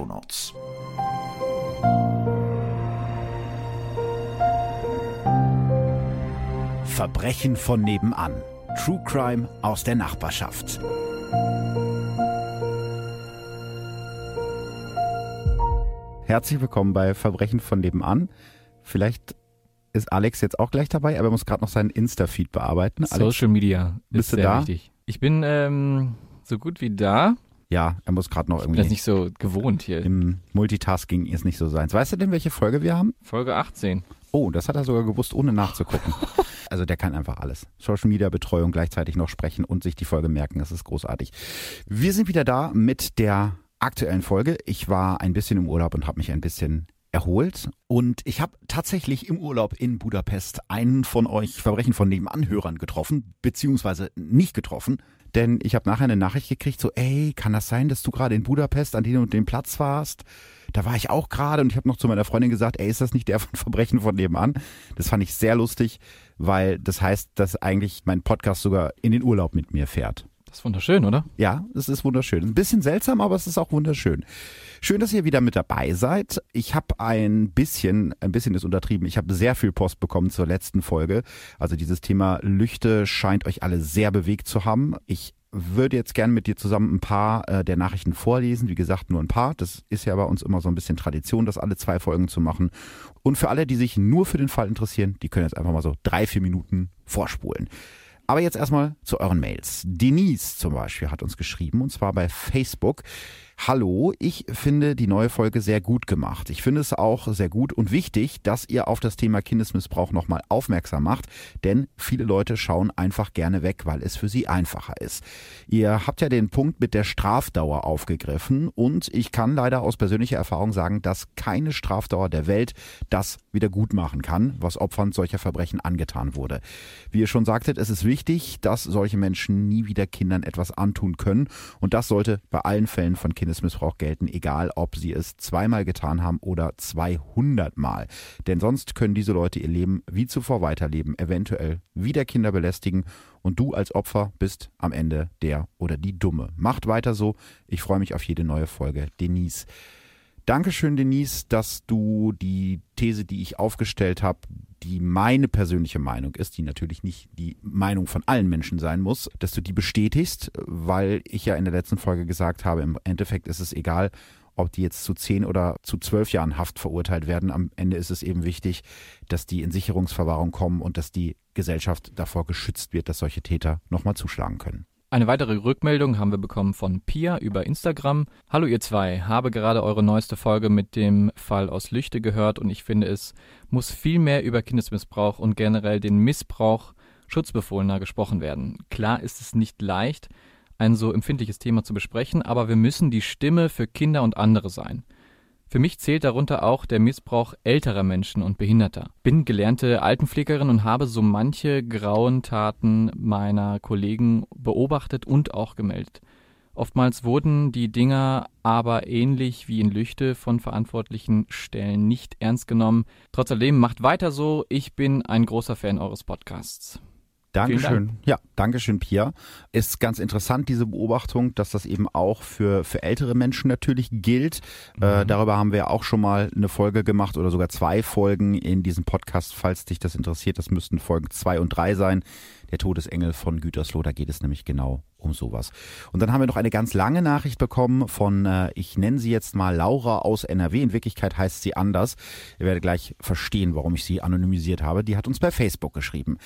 Shownotes. Verbrechen von nebenan. True Crime aus der Nachbarschaft. Herzlich willkommen bei Verbrechen von nebenan. Vielleicht ist Alex jetzt auch gleich dabei, aber er muss gerade noch seinen Insta-Feed bearbeiten. Social Alex, Media ist bist du sehr da? wichtig. Ich bin ähm, so gut wie da. Ja, er muss gerade noch Ich bin das irgendwie nicht so gewohnt hier. im Multitasking ist nicht so seins. Weißt du denn, welche Folge wir haben? Folge 18. Oh, das hat er sogar gewusst, ohne nachzugucken. Also der kann einfach alles. Social Media Betreuung gleichzeitig noch sprechen und sich die Folge merken. Das ist großartig. Wir sind wieder da mit der aktuellen Folge. Ich war ein bisschen im Urlaub und habe mich ein bisschen erholt. Und ich habe tatsächlich im Urlaub in Budapest einen von euch Verbrechen von Nebenanhörern getroffen, beziehungsweise nicht getroffen. Denn ich habe nachher eine Nachricht gekriegt, so, ey, kann das sein, dass du gerade in Budapest an dem und dem Platz warst? Da war ich auch gerade und ich habe noch zu meiner Freundin gesagt, ey, ist das nicht der von Verbrechen von nebenan? Das fand ich sehr lustig, weil das heißt, dass eigentlich mein Podcast sogar in den Urlaub mit mir fährt. Das ist wunderschön, oder? Ja, es ist wunderschön. Ein bisschen seltsam, aber es ist auch wunderschön. Schön, dass ihr wieder mit dabei seid. Ich habe ein bisschen, ein bisschen ist untertrieben, ich habe sehr viel Post bekommen zur letzten Folge. Also dieses Thema Lüchte scheint euch alle sehr bewegt zu haben. Ich würde jetzt gern mit dir zusammen ein paar äh, der Nachrichten vorlesen. Wie gesagt, nur ein paar. Das ist ja bei uns immer so ein bisschen Tradition, das alle zwei Folgen zu machen. Und für alle, die sich nur für den Fall interessieren, die können jetzt einfach mal so drei, vier Minuten vorspulen. Aber jetzt erstmal zu euren Mails. Denise zum Beispiel hat uns geschrieben, und zwar bei Facebook. Hallo, ich finde die neue Folge sehr gut gemacht. Ich finde es auch sehr gut und wichtig, dass ihr auf das Thema Kindesmissbrauch nochmal aufmerksam macht, denn viele Leute schauen einfach gerne weg, weil es für sie einfacher ist. Ihr habt ja den Punkt mit der Strafdauer aufgegriffen und ich kann leider aus persönlicher Erfahrung sagen, dass keine Strafdauer der Welt das wieder gut machen kann, was Opfern solcher Verbrechen angetan wurde. Wie ihr schon sagtet, es ist wichtig, dass solche Menschen nie wieder Kindern etwas antun können und das sollte bei allen Fällen von Kindesmissbrauch gelten, egal ob sie es zweimal getan haben oder 200 Mal. Denn sonst können diese Leute ihr Leben wie zuvor weiterleben, eventuell wieder Kinder belästigen und du als Opfer bist am Ende der oder die Dumme. Macht weiter so. Ich freue mich auf jede neue Folge. Denise. Dankeschön, Denise, dass du die These, die ich aufgestellt habe, die meine persönliche Meinung ist, die natürlich nicht die Meinung von allen Menschen sein muss, dass du die bestätigst, weil ich ja in der letzten Folge gesagt habe, im Endeffekt ist es egal, ob die jetzt zu zehn oder zu zwölf Jahren Haft verurteilt werden. Am Ende ist es eben wichtig, dass die in Sicherungsverwahrung kommen und dass die Gesellschaft davor geschützt wird, dass solche Täter nochmal zuschlagen können. Eine weitere Rückmeldung haben wir bekommen von Pia über Instagram. Hallo ihr zwei, habe gerade eure neueste Folge mit dem Fall aus Lüchte gehört und ich finde es muss viel mehr über Kindesmissbrauch und generell den Missbrauch Schutzbefohlener gesprochen werden. Klar ist es nicht leicht, ein so empfindliches Thema zu besprechen, aber wir müssen die Stimme für Kinder und andere sein. Für mich zählt darunter auch der Missbrauch älterer Menschen und Behinderter. Bin gelernte Altenpflegerin und habe so manche grauen Taten meiner Kollegen beobachtet und auch gemeldet. Oftmals wurden die Dinger aber ähnlich wie in Lüchte von verantwortlichen Stellen nicht ernst genommen. Trotz alledem macht weiter so, ich bin ein großer Fan eures Podcasts. Dankeschön. Dank. Ja, Dankeschön, Pia. Ist ganz interessant, diese Beobachtung, dass das eben auch für, für ältere Menschen natürlich gilt. Äh, darüber haben wir auch schon mal eine Folge gemacht oder sogar zwei Folgen in diesem Podcast. Falls dich das interessiert, das müssten Folgen zwei und drei sein. Der Todesengel von Gütersloh, da geht es nämlich genau um sowas. Und dann haben wir noch eine ganz lange Nachricht bekommen von, äh, ich nenne sie jetzt mal Laura aus NRW. In Wirklichkeit heißt sie anders. Ihr werdet gleich verstehen, warum ich sie anonymisiert habe. Die hat uns bei Facebook geschrieben.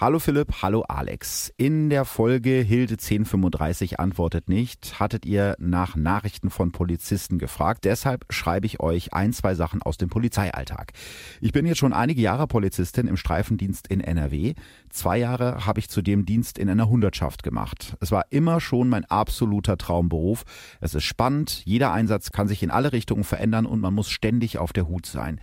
Hallo Philipp, hallo Alex. In der Folge Hilde 1035 antwortet nicht, hattet ihr nach Nachrichten von Polizisten gefragt. Deshalb schreibe ich euch ein, zwei Sachen aus dem Polizeialltag. Ich bin jetzt schon einige Jahre Polizistin im Streifendienst in NRW. Zwei Jahre habe ich zudem Dienst in einer Hundertschaft gemacht. Es war immer schon mein absoluter Traumberuf. Es ist spannend, jeder Einsatz kann sich in alle Richtungen verändern und man muss ständig auf der Hut sein.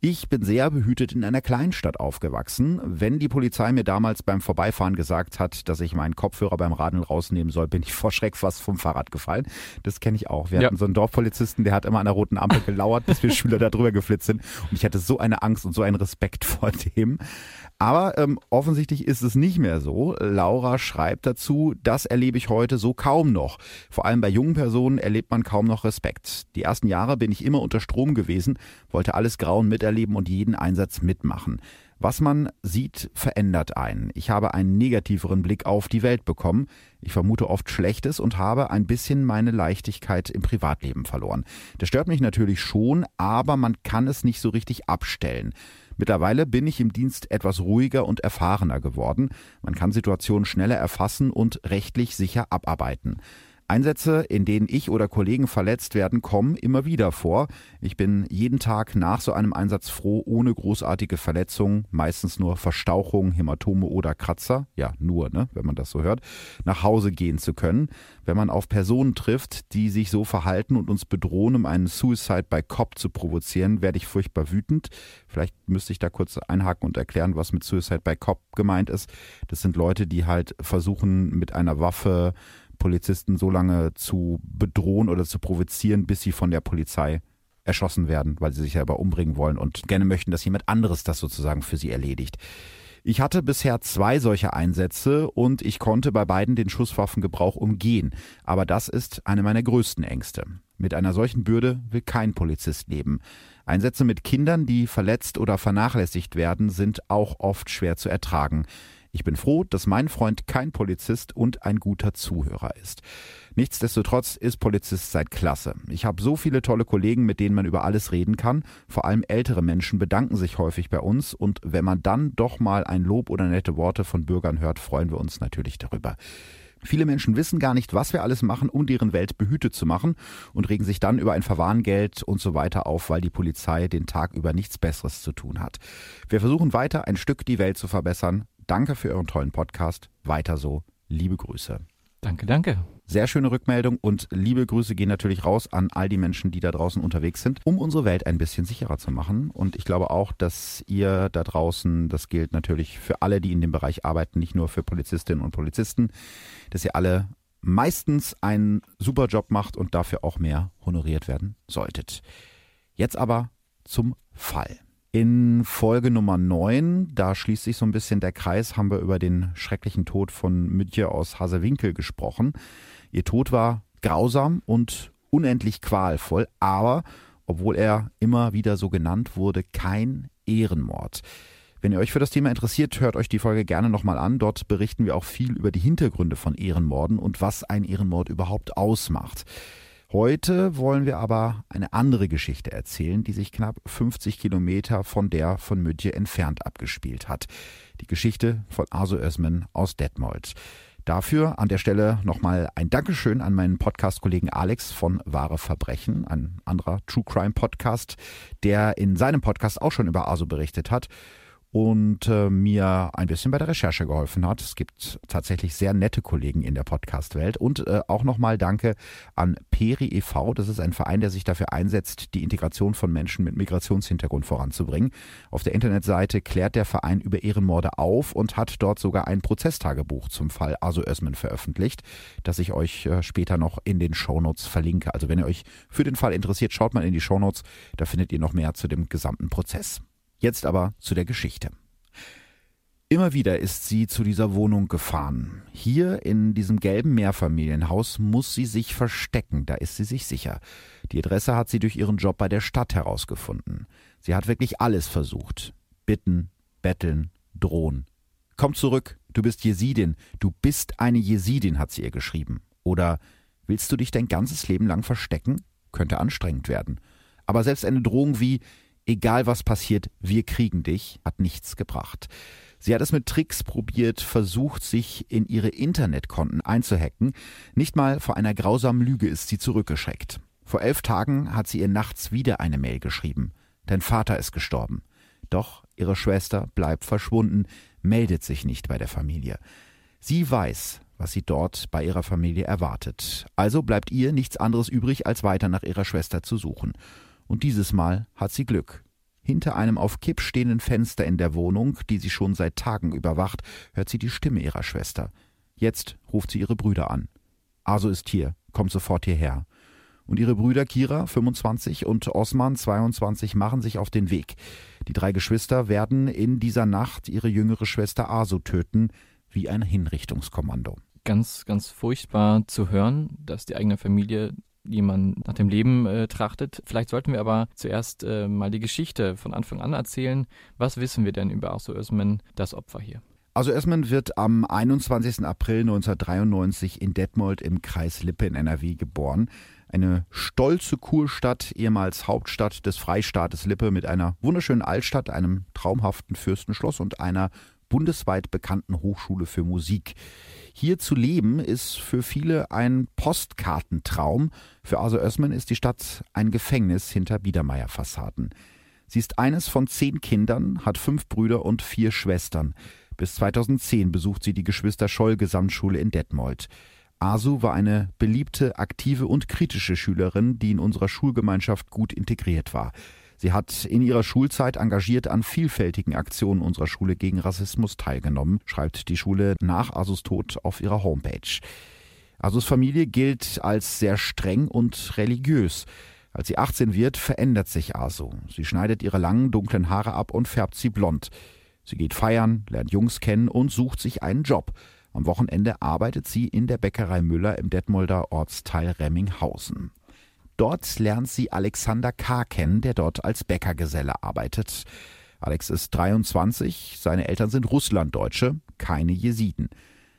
Ich bin sehr behütet in einer Kleinstadt aufgewachsen. Wenn die Polizei mir damals beim Vorbeifahren gesagt hat, dass ich meinen Kopfhörer beim Radeln rausnehmen soll, bin ich vor Schreck fast vom Fahrrad gefallen. Das kenne ich auch. Wir Ja. hatten so einen Dorfpolizisten, der hat immer an der roten Ampel gelauert, bis wir Schüler da drüber geflitzt sind. Und ich hatte so eine Angst und so einen Respekt vor dem. Aber ähm, offensichtlich ist es nicht mehr so. Laura schreibt dazu, das erlebe ich heute so kaum noch. Vor allem bei jungen Personen erlebt man kaum noch Respekt. Die ersten Jahre bin ich immer unter Strom gewesen, wollte alles Grauen miterleben und jeden Einsatz mitmachen. Was man sieht, verändert einen. Ich habe einen negativeren Blick auf die Welt bekommen. Ich vermute oft Schlechtes und habe ein bisschen meine Leichtigkeit im Privatleben verloren. Das stört mich natürlich schon, aber man kann es nicht so richtig abstellen. Mittlerweile bin ich im Dienst etwas ruhiger und erfahrener geworden. Man kann Situationen schneller erfassen und rechtlich sicher abarbeiten. Einsätze, in denen ich oder Kollegen verletzt werden, kommen immer wieder vor. Ich bin jeden Tag nach so einem Einsatz froh, ohne großartige Verletzungen, meistens nur Verstauchungen, Hämatome oder Kratzer, ja nur, ne, wenn man das so hört, nach Hause gehen zu können. Wenn man auf Personen trifft, die sich so verhalten und uns bedrohen, um einen Suicide by Cop zu provozieren, werde ich furchtbar wütend. Vielleicht müsste ich da kurz einhaken und erklären, was mit Suicide by Cop gemeint ist. Das sind Leute, die halt versuchen, mit einer Waffe Polizisten so lange zu bedrohen oder zu provozieren, bis sie von der Polizei erschossen werden, weil sie sich selber umbringen wollen und gerne möchten, dass jemand anderes das sozusagen für sie erledigt. Ich hatte bisher zwei solche Einsätze und ich konnte bei beiden den Schusswaffengebrauch umgehen. Aber das ist eine meiner größten Ängste. Mit einer solchen Bürde will kein Polizist leben. Einsätze mit Kindern, die verletzt oder vernachlässigt werden, sind auch oft schwer zu ertragen. Ich bin froh, dass mein Freund kein Polizist und ein guter Zuhörer ist. Nichtsdestotrotz ist Polizist seit klasse. Ich habe so viele tolle Kollegen, mit denen man über alles reden kann. Vor allem ältere Menschen bedanken sich häufig bei uns und wenn man dann doch mal ein Lob oder nette Worte von Bürgern hört, freuen wir uns natürlich darüber. Viele Menschen wissen gar nicht, was wir alles machen, um deren Welt behütet zu machen und regen sich dann über ein Verwarngeld und so weiter auf, weil die Polizei den Tag über nichts Besseres zu tun hat. Wir versuchen weiter, ein Stück die Welt zu verbessern. Danke für euren tollen Podcast. Weiter so. Liebe Grüße. Danke, danke. Sehr schöne Rückmeldung und liebe Grüße gehen natürlich raus an all die Menschen, die da draußen unterwegs sind, um unsere Welt ein bisschen sicherer zu machen. Und ich glaube auch, dass ihr da draußen, das gilt natürlich für alle, die in dem Bereich arbeiten, nicht nur für Polizistinnen und Polizisten, dass ihr alle meistens einen super Job macht und dafür auch mehr honoriert werden solltet. Jetzt aber zum Fall. In Folge Nummer 9, da schließt sich so ein bisschen der Kreis, haben wir über den schrecklichen Tod von Mütje aus Hasewinkel gesprochen. Ihr Tod war grausam und unendlich qualvoll, aber obwohl er immer wieder so genannt wurde, kein Ehrenmord. Wenn ihr euch für das Thema interessiert, hört euch die Folge gerne nochmal an. Dort berichten wir auch viel über die Hintergründe von Ehrenmorden und was ein Ehrenmord überhaupt ausmacht. Heute wollen wir aber eine andere Geschichte erzählen, die sich knapp 50 Kilometer von der von Mütje entfernt abgespielt hat. Die Geschichte von Arso Özmen aus Detmold. Dafür an der Stelle nochmal ein Dankeschön an meinen Podcast-Kollegen Alex von Wahre Verbrechen, ein anderer True Crime Podcast, der in seinem Podcast auch schon über Aso berichtet hat und äh, mir ein bisschen bei der Recherche geholfen hat. Es gibt tatsächlich sehr nette Kollegen in der Podcast-Welt. Und äh, auch nochmal Danke an Peri e.V., das ist ein Verein, der sich dafür einsetzt, die Integration von Menschen mit Migrationshintergrund voranzubringen. Auf der Internetseite klärt der Verein über Ehrenmorde auf und hat dort sogar ein Prozesstagebuch zum Fall Aso Özmen veröffentlicht, das ich euch äh, später noch in den Shownotes verlinke. Also wenn ihr euch für den Fall interessiert, schaut mal in die Shownotes, da findet ihr noch mehr zu dem gesamten Prozess. Jetzt aber zu der Geschichte. Immer wieder ist sie zu dieser Wohnung gefahren. Hier in diesem gelben Mehrfamilienhaus muss sie sich verstecken, da ist sie sich sicher. Die Adresse hat sie durch ihren Job bei der Stadt herausgefunden. Sie hat wirklich alles versucht. Bitten, betteln, drohen. Komm zurück, du bist Jesidin, du bist eine Jesidin, hat sie ihr geschrieben. Oder willst du dich dein ganzes Leben lang verstecken? Könnte anstrengend werden. Aber selbst eine Drohung wie egal was passiert, wir kriegen dich, hat nichts gebracht. Sie hat es mit Tricks probiert, versucht, sich in ihre Internetkonten einzuhacken. Nicht mal vor einer grausamen Lüge ist sie zurückgeschreckt. Vor elf Tagen hat sie ihr nachts wieder eine Mail geschrieben. Dein Vater ist gestorben. Doch ihre Schwester bleibt verschwunden, meldet sich nicht bei der Familie. Sie weiß, was sie dort bei ihrer Familie erwartet. Also bleibt ihr nichts anderes übrig, als weiter nach ihrer Schwester zu suchen. Und dieses Mal hat sie Glück. Hinter einem auf Kipp stehenden Fenster in der Wohnung, die sie schon seit Tagen überwacht, hört sie die Stimme ihrer Schwester. Jetzt ruft sie ihre Brüder an. Aso ist hier, kommt sofort hierher. Und ihre Brüder Kira, 25, und Osman, 22, machen sich auf den Weg. Die drei Geschwister werden in dieser Nacht ihre jüngere Schwester Aso töten, wie ein Hinrichtungskommando. Ganz, ganz furchtbar zu hören, dass die eigene Familie jemand nach dem Leben äh, trachtet. Vielleicht sollten wir aber zuerst äh, mal die Geschichte von Anfang an erzählen. Was wissen wir denn über Arthur Özmen, das Opfer hier? Also Özmen wird am 21. April 1993 in Detmold im Kreis Lippe in NRW geboren. Eine stolze Kurstadt, ehemals Hauptstadt des Freistaates Lippe mit einer wunderschönen Altstadt, einem traumhaften Fürstenschloss und einer bundesweit bekannten Hochschule für Musik. Hier zu leben ist für viele ein Postkartentraum. Für Ase Özmen ist die Stadt ein Gefängnis hinter Biedermeier-Fassaden. Sie ist eines von zehn Kindern, hat fünf Brüder und vier Schwestern. Bis 2010 besucht sie die Geschwister-Scholl-Gesamtschule in Detmold. Asu war eine beliebte, aktive und kritische Schülerin, die in unserer Schulgemeinschaft gut integriert war. Sie hat in ihrer Schulzeit engagiert an vielfältigen Aktionen unserer Schule gegen Rassismus teilgenommen, schreibt die Schule nach Asus Tod auf ihrer Homepage. Asus Familie gilt als sehr streng und religiös. Als sie 18 wird, verändert sich Asu. Sie schneidet ihre langen, dunklen Haare ab und färbt sie blond. Sie geht feiern, lernt Jungs kennen und sucht sich einen Job. Am Wochenende arbeitet sie in der Bäckerei Müller im Detmolder Ortsteil Remminghausen. Dort lernt sie Alexander K. kennen, der dort als Bäckergeselle arbeitet. Alex ist 23, seine Eltern sind Russlanddeutsche, keine Jesiden.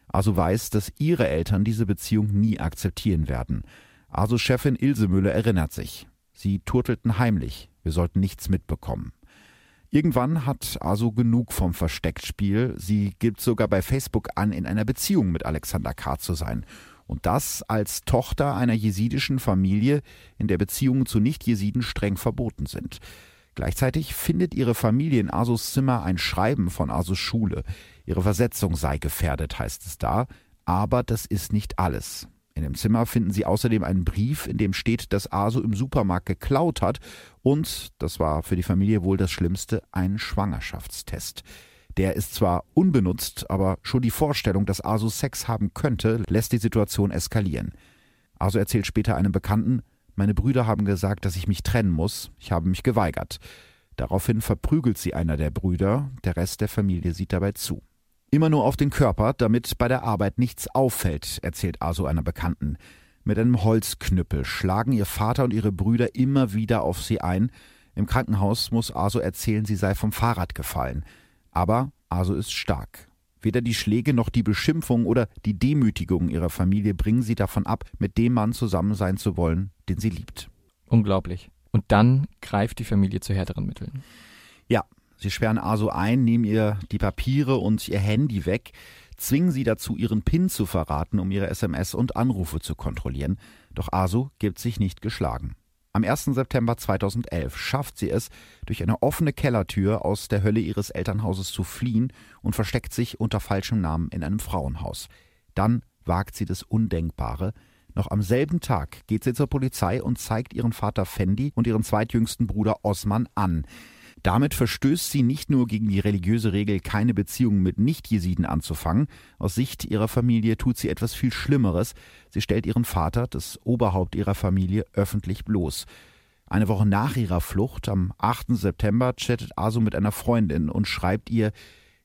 Also weiß, dass ihre Eltern diese Beziehung nie akzeptieren werden. Also Chefin Ilse Müller erinnert sich. Sie turtelten heimlich, wir sollten nichts mitbekommen. Irgendwann hat Aso genug vom Verstecktspiel. Sie gibt sogar bei Facebook an, in einer Beziehung mit Alexander K. zu sein und das als Tochter einer jesidischen Familie, in der Beziehungen zu Nicht-Jesiden streng verboten sind. Gleichzeitig findet ihre Familie in Asus Zimmer ein Schreiben von Asus Schule. Ihre Versetzung sei gefährdet, heißt es da. Aber das ist nicht alles. In dem Zimmer finden sie außerdem einen Brief, in dem steht, dass Asu im Supermarkt geklaut hat und, das war für die Familie wohl das Schlimmste, einen Schwangerschaftstest. Der ist zwar unbenutzt, aber schon die Vorstellung, dass Asu Sex haben könnte, lässt die Situation eskalieren. Asu erzählt später einem Bekannten, meine Brüder haben gesagt, dass ich mich trennen muss, ich habe mich geweigert. Daraufhin verprügelt sie einer der Brüder, der Rest der Familie sieht dabei zu. Immer nur auf den Körper, damit bei der Arbeit nichts auffällt, erzählt Asu einer Bekannten. Mit einem Holzknüppel schlagen ihr Vater und ihre Brüder immer wieder auf sie ein. Im Krankenhaus muss Asu erzählen, sie sei vom Fahrrad gefallen. Aber Aso ist stark. Weder die Schläge noch die Beschimpfung oder die Demütigung ihrer Familie bringen sie davon ab, mit dem Mann zusammen sein zu wollen, den sie liebt. Unglaublich. Und dann greift die Familie zu härteren Mitteln. Ja, sie sperren Aso ein, nehmen ihr die Papiere und ihr Handy weg, zwingen sie dazu, ihren PIN zu verraten, um ihre SMS und Anrufe zu kontrollieren. Doch Aso gibt sich nicht geschlagen. Am 1. September 2011 schafft sie es, durch eine offene Kellertür aus der Hölle ihres Elternhauses zu fliehen und versteckt sich unter falschem Namen in einem Frauenhaus. Dann wagt sie das Undenkbare. Noch am selben Tag geht sie zur Polizei und zeigt ihren Vater Fendi und ihren zweitjüngsten Bruder Osman an. Damit verstößt sie nicht nur gegen die religiöse Regel, keine Beziehungen mit Nicht-Jesiden anzufangen. Aus Sicht ihrer Familie tut sie etwas viel Schlimmeres. Sie stellt ihren Vater, das Oberhaupt ihrer Familie, öffentlich bloß. Eine Woche nach ihrer Flucht, am 8. September, chattet Asu mit einer Freundin und schreibt ihr,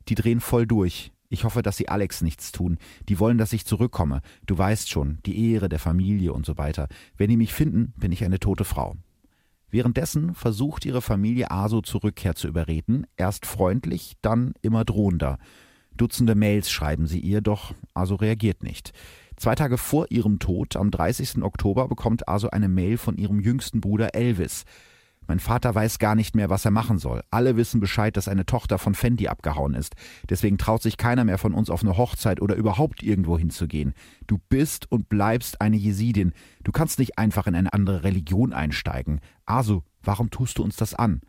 Die drehen voll durch. Ich hoffe, dass sie Alex nichts tun. Die wollen, dass ich zurückkomme. Du weißt schon, die Ehre der Familie und so weiter. Wenn die mich finden, bin ich eine tote Frau. Währenddessen versucht ihre Familie Aso zur Rückkehr zu überreden, erst freundlich, dann immer drohender. Dutzende Mails schreiben sie ihr, doch Aso reagiert nicht. Zwei Tage vor ihrem Tod, am 30. Oktober, bekommt Aso eine Mail von ihrem jüngsten Bruder Elvis. Mein Vater weiß gar nicht mehr, was er machen soll. Alle wissen Bescheid, dass eine Tochter von Fendi abgehauen ist. Deswegen traut sich keiner mehr von uns auf eine Hochzeit oder überhaupt irgendwo hinzugehen. Du bist und bleibst eine Jesidin. Du kannst nicht einfach in eine andere Religion einsteigen. Asu, warum tust du uns das an?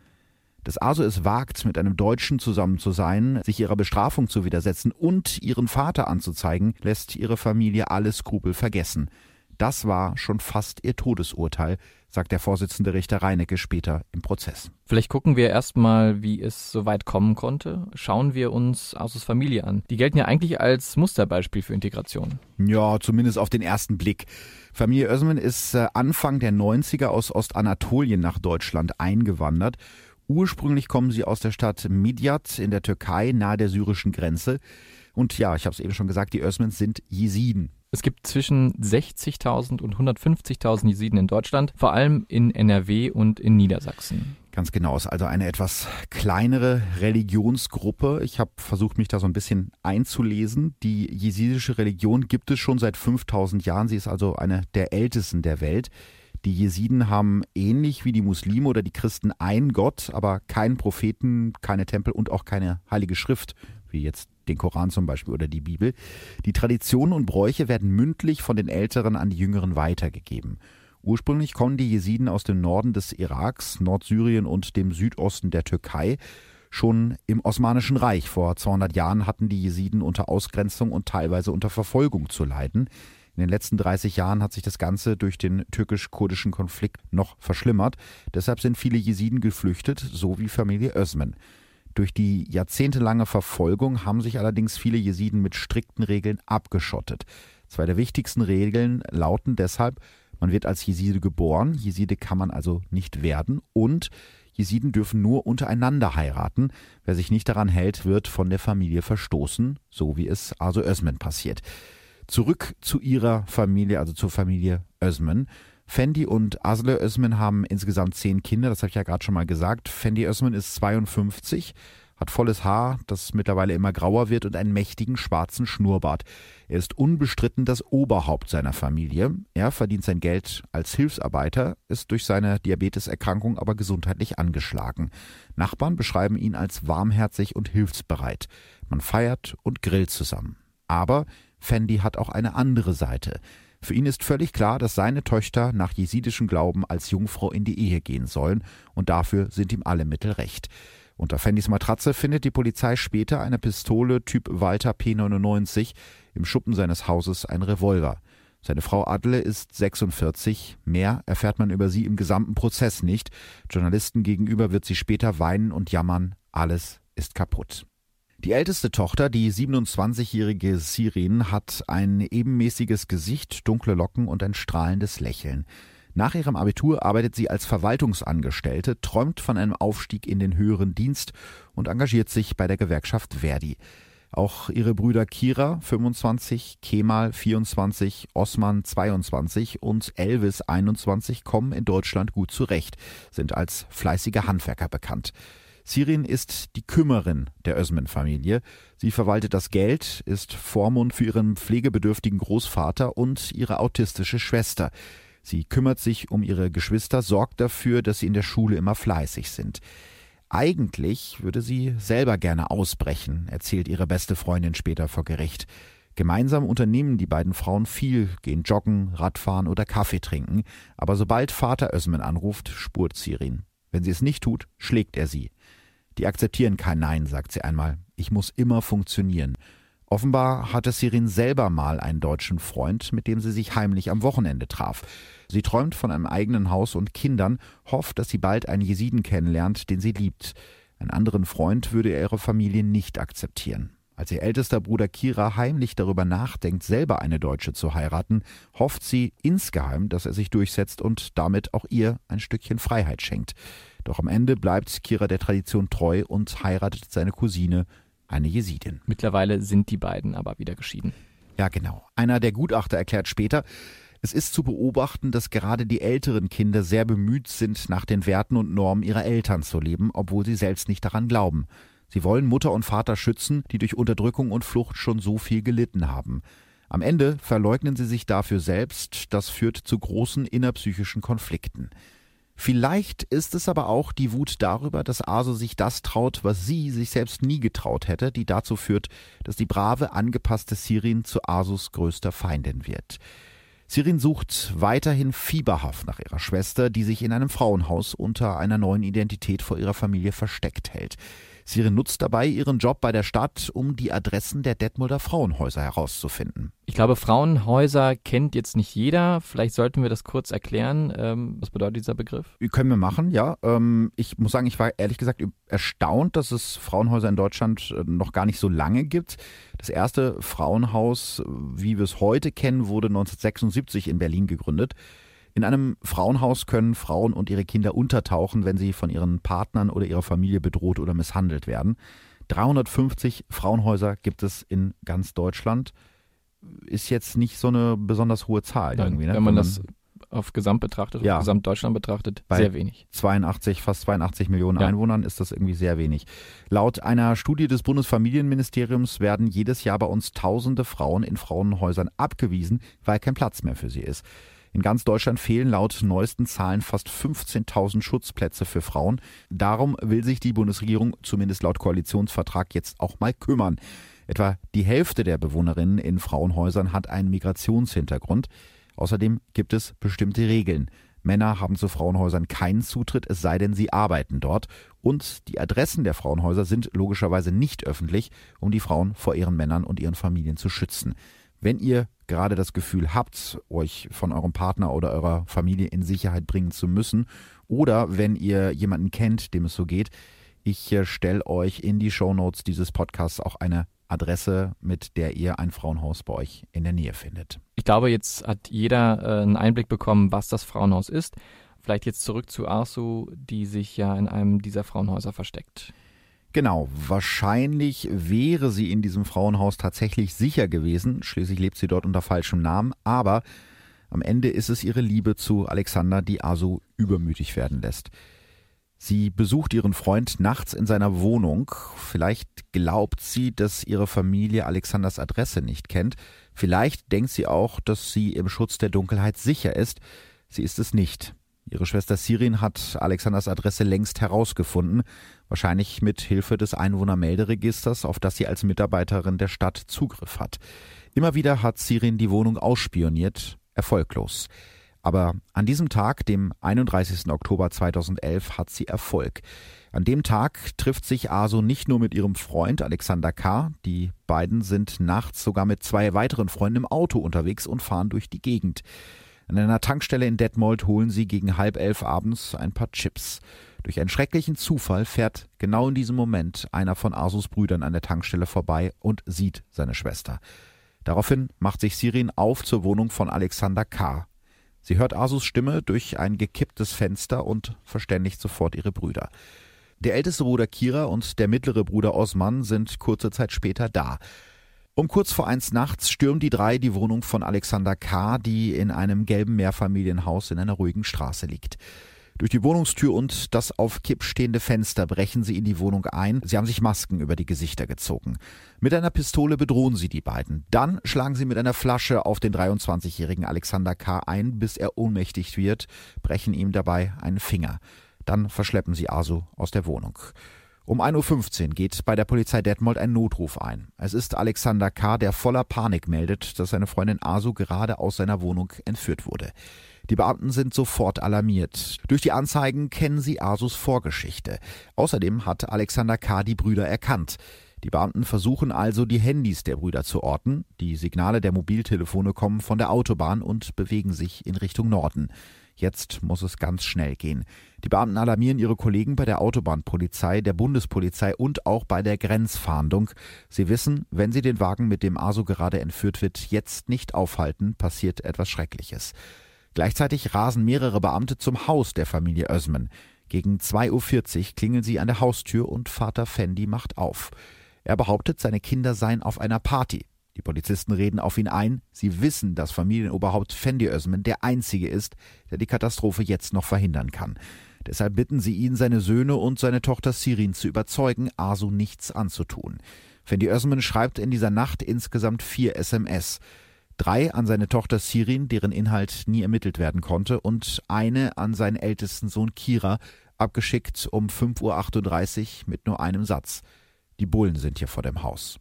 Dass Asu es wagt, mit einem Deutschen zusammen zu sein, sich ihrer Bestrafung zu widersetzen und ihren Vater anzuzeigen, lässt ihre Familie alle Skrupel vergessen. Das war schon fast ihr Todesurteil, sagt der Vorsitzende Richter Reinecke später im Prozess. Vielleicht gucken wir erstmal, wie es so weit kommen konnte. Schauen wir uns Asus Familie an. Die gelten ja eigentlich als Musterbeispiel für Integration. Ja, zumindest auf den ersten Blick. Familie Özmen ist äh, Anfang der 90er aus Ostanatolien nach Deutschland eingewandert. Ursprünglich kommen sie aus der Stadt Midyat in der Türkei nahe der syrischen Grenze. Und ja, ich habe es eben schon gesagt, die Özmens sind Jesiden. Es gibt zwischen 60.000 und 150.000 Jesiden in Deutschland, vor allem in NRW und in Niedersachsen. Ganz genau, ist also eine etwas kleinere Religionsgruppe. Ich habe versucht, mich da so ein bisschen einzulesen. Die jesidische Religion gibt es schon seit 5000 Jahren. Sie ist also eine der ältesten der Welt. Die Jesiden haben ähnlich wie die Muslime oder die Christen einen Gott, aber keinen Propheten, keine Tempel und auch keine heilige Schrift, wie jetzt den Koran zum Beispiel oder die Bibel. Die Traditionen und Bräuche werden mündlich von den Älteren an die Jüngeren weitergegeben. Ursprünglich kommen die Jesiden aus dem Norden des Iraks, Nordsyrien und dem Südosten der Türkei. Schon im Osmanischen Reich vor 200 Jahren hatten die Jesiden unter Ausgrenzung und teilweise unter Verfolgung zu leiden. In den letzten 30 Jahren hat sich das Ganze durch den türkisch-kurdischen Konflikt noch verschlimmert. Deshalb sind viele Jesiden geflüchtet, so wie Familie Özmen. Durch die jahrzehntelange Verfolgung haben sich allerdings viele Jesiden mit strikten Regeln abgeschottet. Zwei der wichtigsten Regeln lauten deshalb, man wird als Jeside geboren, Jeside kann man also nicht werden und Jesiden dürfen nur untereinander heiraten. Wer sich nicht daran hält, wird von der Familie verstoßen, so wie es also Özmen passiert. Zurück zu ihrer Familie, also zur Familie Özmen. Fendi und Asle Özmen haben insgesamt zehn Kinder, das habe ich ja gerade schon mal gesagt. Fendi Özmen ist 52, hat volles Haar, das mittlerweile immer grauer wird und einen mächtigen schwarzen Schnurrbart. Er ist unbestritten das Oberhaupt seiner Familie. Er verdient sein Geld als Hilfsarbeiter, ist durch seine Diabeteserkrankung aber gesundheitlich angeschlagen. Nachbarn beschreiben ihn als warmherzig und hilfsbereit. Man feiert und grillt zusammen. Aber Fendi hat auch eine andere Seite. Für ihn ist völlig klar, dass seine Töchter nach jesidischem Glauben als Jungfrau in die Ehe gehen sollen, und dafür sind ihm alle Mittel recht. Unter Fendys Matratze findet die Polizei später eine Pistole Typ Walter P99, im Schuppen seines Hauses ein Revolver. Seine Frau Adle ist 46. Mehr erfährt man über sie im gesamten Prozess nicht. Journalisten gegenüber wird sie später weinen und jammern. Alles ist kaputt. Die älteste Tochter, die 27-jährige Sirin, hat ein ebenmäßiges Gesicht, dunkle Locken und ein strahlendes Lächeln. Nach ihrem Abitur arbeitet sie als Verwaltungsangestellte, träumt von einem Aufstieg in den höheren Dienst und engagiert sich bei der Gewerkschaft Verdi. Auch ihre Brüder Kira 25, Kemal 24, Osman 22 und Elvis 21 kommen in Deutschland gut zurecht, sind als fleißige Handwerker bekannt. Sirin ist die Kümmerin der Özmen-Familie. Sie verwaltet das Geld, ist Vormund für ihren pflegebedürftigen Großvater und ihre autistische Schwester. Sie kümmert sich um ihre Geschwister, sorgt dafür, dass sie in der Schule immer fleißig sind. Eigentlich würde sie selber gerne ausbrechen, erzählt ihre beste Freundin später vor Gericht. Gemeinsam unternehmen die beiden Frauen viel, gehen joggen, Radfahren oder Kaffee trinken, aber sobald Vater Özmen anruft, spurt Sirin. Wenn sie es nicht tut, schlägt er sie. Die akzeptieren kein Nein, sagt sie einmal. Ich muss immer funktionieren. Offenbar hatte Sirin selber mal einen deutschen Freund, mit dem sie sich heimlich am Wochenende traf. Sie träumt von einem eigenen Haus und Kindern, hofft, dass sie bald einen Jesiden kennenlernt, den sie liebt. Einen anderen Freund würde ihre Familie nicht akzeptieren. Als ihr ältester Bruder Kira heimlich darüber nachdenkt, selber eine Deutsche zu heiraten, hofft sie insgeheim, dass er sich durchsetzt und damit auch ihr ein Stückchen Freiheit schenkt. Doch am Ende bleibt Kira der Tradition treu und heiratet seine Cousine, eine Jesidin. Mittlerweile sind die beiden aber wieder geschieden. Ja, genau. Einer der Gutachter erklärt später, es ist zu beobachten, dass gerade die älteren Kinder sehr bemüht sind, nach den Werten und Normen ihrer Eltern zu leben, obwohl sie selbst nicht daran glauben. Sie wollen Mutter und Vater schützen, die durch Unterdrückung und Flucht schon so viel gelitten haben. Am Ende verleugnen sie sich dafür selbst, das führt zu großen innerpsychischen Konflikten. Vielleicht ist es aber auch die Wut darüber, dass Aso sich das traut, was sie sich selbst nie getraut hätte, die dazu führt, dass die brave, angepasste Sirin zu Asos größter Feindin wird. Sirin sucht weiterhin fieberhaft nach ihrer Schwester, die sich in einem Frauenhaus unter einer neuen Identität vor ihrer Familie versteckt hält. Sirin nutzt dabei ihren Job bei der Stadt, um die Adressen der Detmolder Frauenhäuser herauszufinden. Ich glaube, Frauenhäuser kennt jetzt nicht jeder. Vielleicht sollten wir das kurz erklären. Ähm, was bedeutet dieser Begriff? Können wir machen, ja. Ähm, ich muss sagen, ich war ehrlich gesagt erstaunt, dass es Frauenhäuser in Deutschland äh, noch gar nicht so lange gibt. Das erste Frauenhaus, wie wir es heute kennen, wurde 1976 in Berlin gegründet. In einem Frauenhaus können Frauen und ihre Kinder untertauchen, wenn sie von ihren Partnern oder ihrer Familie bedroht oder misshandelt werden. 350 Frauenhäuser gibt es in ganz Deutschland. Ist jetzt nicht so eine besonders hohe Zahl Nein, irgendwie. Ne? Wenn man das auf Gesamt betrachtet, ja, auf Gesamtdeutschland betrachtet, sehr wenig. 82, fast 82 Millionen ja. Einwohnern ist das irgendwie sehr wenig. Laut einer Studie des Bundesfamilienministeriums werden jedes Jahr bei uns tausende Frauen in Frauenhäusern abgewiesen, weil kein Platz mehr für sie ist. In ganz Deutschland fehlen laut neuesten Zahlen fast 15.000 Schutzplätze für Frauen. Darum will sich die Bundesregierung zumindest laut Koalitionsvertrag jetzt auch mal kümmern. Etwa die Hälfte der Bewohnerinnen in Frauenhäusern hat einen Migrationshintergrund. Außerdem gibt es bestimmte Regeln. Männer haben zu Frauenhäusern keinen Zutritt, es sei denn, sie arbeiten dort. Und die Adressen der Frauenhäuser sind logischerweise nicht öffentlich, um die Frauen vor ihren Männern und ihren Familien zu schützen. Wenn ihr gerade das Gefühl habt, euch von eurem Partner oder eurer Familie in Sicherheit bringen zu müssen, oder wenn ihr jemanden kennt, dem es so geht, ich äh, stelle euch in die Shownotes dieses Podcasts auch eine Adresse, mit der ihr ein Frauenhaus bei euch in der Nähe findet. Ich glaube, jetzt hat jeder äh, einen Einblick bekommen, was das Frauenhaus ist. Vielleicht jetzt zurück zu Arsu, die sich ja in einem dieser Frauenhäuser versteckt. Genau, wahrscheinlich wäre sie in diesem Frauenhaus tatsächlich sicher gewesen, schließlich lebt sie dort unter falschem Namen, aber am Ende ist es ihre Liebe zu Alexander, die Asu übermütig werden lässt. Sie besucht ihren Freund nachts in seiner Wohnung. Vielleicht glaubt sie, dass ihre Familie Alexanders Adresse nicht kennt. Vielleicht denkt sie auch, dass sie im Schutz der Dunkelheit sicher ist. Sie ist es nicht. Ihre Schwester Sirin hat Alexanders Adresse längst herausgefunden, wahrscheinlich mit Hilfe des Einwohnermelderegisters, auf das sie als Mitarbeiterin der Stadt Zugriff hat. Immer wieder hat Sirin die Wohnung ausspioniert, erfolglos. Aber an diesem Tag, dem 31. Oktober 2011, hat sie Erfolg. An dem Tag trifft sich Aso nicht nur mit ihrem Freund Alexander K., die beiden sind nachts sogar mit zwei weiteren Freunden im Auto unterwegs und fahren durch die Gegend. An einer Tankstelle in Detmold holen sie gegen halb elf abends ein paar Chips. Durch einen schrecklichen Zufall fährt genau in diesem Moment einer von Asus Brüdern an der Tankstelle vorbei und sieht seine Schwester. Daraufhin macht sich Sirin auf zur Wohnung von Alexander K. Sie hört Asus Stimme durch ein gekipptes Fenster und verständigt sofort ihre Brüder. Der älteste Bruder Kira und der mittlere Bruder Osman sind kurze Zeit später da. Um kurz vor eins nachts stürmen die drei die Wohnung von Alexander K., die in einem gelben Mehrfamilienhaus in einer ruhigen Straße liegt. Durch die Wohnungstür und das auf Kipp stehende Fenster brechen sie in die Wohnung ein. Sie haben sich Masken über die Gesichter gezogen. Mit einer Pistole bedrohen sie die beiden. Dann schlagen sie mit einer Flasche auf den 23-jährigen Alexander K. ein, bis er ohnmächtig wird, brechen ihm dabei einen Finger. Dann verschleppen sie Asu aus der Wohnung. Um 1.15 Uhr geht bei der Polizei Detmold ein Notruf ein. Es ist Alexander K., der voller Panik meldet, dass seine Freundin Asu gerade aus seiner Wohnung entführt wurde. Die Beamten sind sofort alarmiert. Durch die Anzeigen kennen sie Asus Vorgeschichte. Außerdem hat Alexander K. die Brüder erkannt. Die Beamten versuchen also, die Handys der Brüder zu orten. Die Signale der Mobiltelefone kommen von der Autobahn und bewegen sich in Richtung Norden. Jetzt muss es ganz schnell gehen. Die Beamten alarmieren ihre Kollegen bei der Autobahnpolizei, der Bundespolizei und auch bei der Grenzfahndung. Sie wissen, wenn sie den Wagen, mit dem Aso gerade entführt wird, jetzt nicht aufhalten, passiert etwas Schreckliches. Gleichzeitig rasen mehrere Beamte zum Haus der Familie Özmen. Gegen 2.40 Uhr klingeln sie an der Haustür und Vater Fendi macht auf. Er behauptet, seine Kinder seien auf einer Party. Die Polizisten reden auf ihn ein. Sie wissen, dass Familienoberhaupt Fendi Özmen der Einzige ist, der die Katastrophe jetzt noch verhindern kann. Deshalb bitten sie ihn, seine Söhne und seine Tochter Sirin zu überzeugen, Asu nichts anzutun. Fendi Özmen schreibt in dieser Nacht insgesamt vier SMS. Drei an seine Tochter Sirin, deren Inhalt nie ermittelt werden konnte, und eine an seinen ältesten Sohn Kira, abgeschickt um 5.38 Uhr mit nur einem Satz. Die Bullen sind hier vor dem Haus.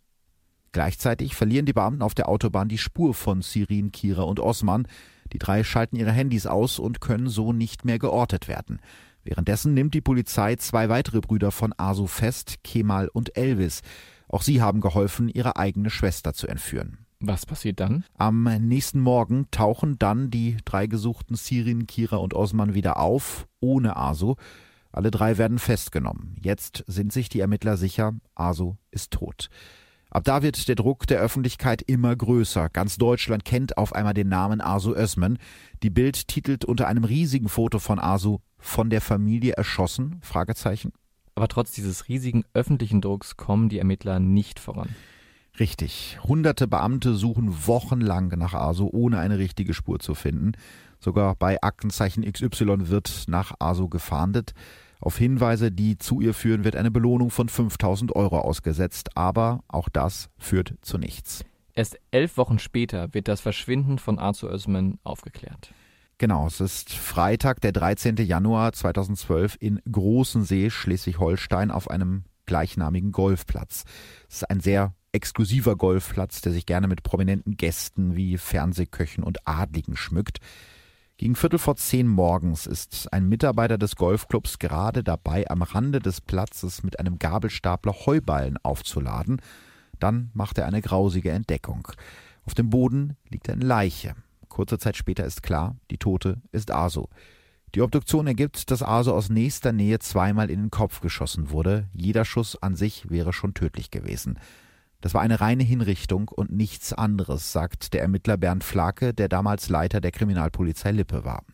Gleichzeitig verlieren die Beamten auf der Autobahn die Spur von Sirin, Kira und Osman. Die drei schalten ihre Handys aus und können so nicht mehr geortet werden. Währenddessen nimmt die Polizei zwei weitere Brüder von Asu fest, Kemal und Elvis. Auch sie haben geholfen, ihre eigene Schwester zu entführen. Was passiert dann? Am nächsten Morgen tauchen dann die drei gesuchten Sirin, Kira und Osman wieder auf, ohne Asu. Alle drei werden festgenommen. Jetzt sind sich die Ermittler sicher, Asu ist tot. Ab da wird der Druck der Öffentlichkeit immer größer. Ganz Deutschland kennt auf einmal den Namen Asu Özmen. Die Bild titelt unter einem riesigen Foto von Asu von der Familie erschossen? Fragezeichen. Aber trotz dieses riesigen öffentlichen Drucks kommen die Ermittler nicht voran. Richtig. Hunderte Beamte suchen wochenlang nach Asu, ohne eine richtige Spur zu finden. Sogar bei Aktenzeichen XY wird nach Asu gefahndet. Auf Hinweise, die zu ihr führen, wird eine Belohnung von 5000 Euro ausgesetzt, aber auch das führt zu nichts. Erst elf Wochen später wird das Verschwinden von Arthur Özmen aufgeklärt. Genau, es ist Freitag, der 13. Januar 2012 in Großensee, Schleswig-Holstein, auf einem gleichnamigen Golfplatz. Es ist ein sehr exklusiver Golfplatz, der sich gerne mit prominenten Gästen wie Fernsehköchen und Adligen schmückt. Gegen Viertel vor zehn morgens ist ein Mitarbeiter des Golfclubs gerade dabei, am Rande des Platzes mit einem Gabelstapler Heuballen aufzuladen. Dann macht er eine grausige Entdeckung. Auf dem Boden liegt eine Leiche. Kurze Zeit später ist klar, die Tote ist Aso. Die Obduktion ergibt, dass Aso aus nächster Nähe zweimal in den Kopf geschossen wurde. Jeder Schuss an sich wäre schon tödlich gewesen. Das war eine reine Hinrichtung und nichts anderes, sagt der Ermittler Bernd Flake, der damals Leiter der Kriminalpolizei Lippe war.